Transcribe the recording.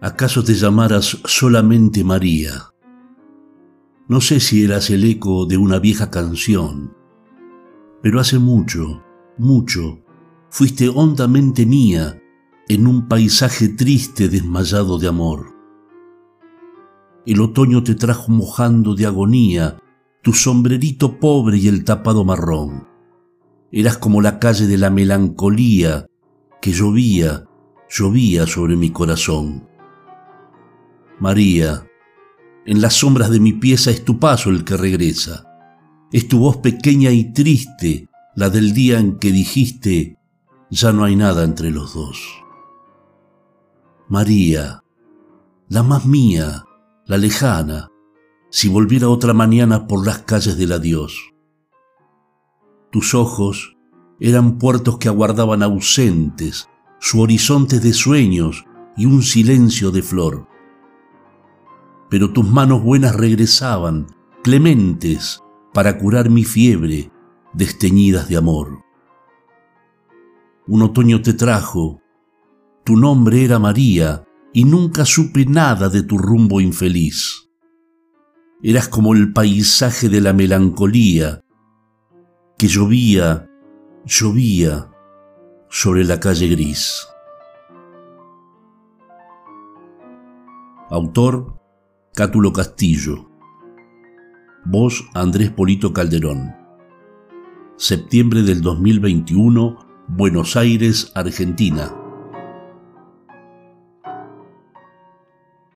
¿Acaso te llamaras solamente María? No sé si eras el eco de una vieja canción, pero hace mucho, mucho, fuiste hondamente mía en un paisaje triste desmayado de amor. El otoño te trajo mojando de agonía tu sombrerito pobre y el tapado marrón. Eras como la calle de la melancolía que llovía, llovía sobre mi corazón. María, en las sombras de mi pieza es tu paso el que regresa. Es tu voz pequeña y triste, la del día en que dijiste, ya no hay nada entre los dos. María, la más mía, la lejana, si volviera otra mañana por las calles del adiós. Tus ojos eran puertos que aguardaban ausentes, su horizonte de sueños y un silencio de flor pero tus manos buenas regresaban, clementes, para curar mi fiebre, desteñidas de amor. Un otoño te trajo, tu nombre era María, y nunca supe nada de tu rumbo infeliz. Eras como el paisaje de la melancolía, que llovía, llovía sobre la calle gris. Autor Cátulo Castillo. Voz Andrés Polito Calderón. Septiembre del 2021, Buenos Aires, Argentina.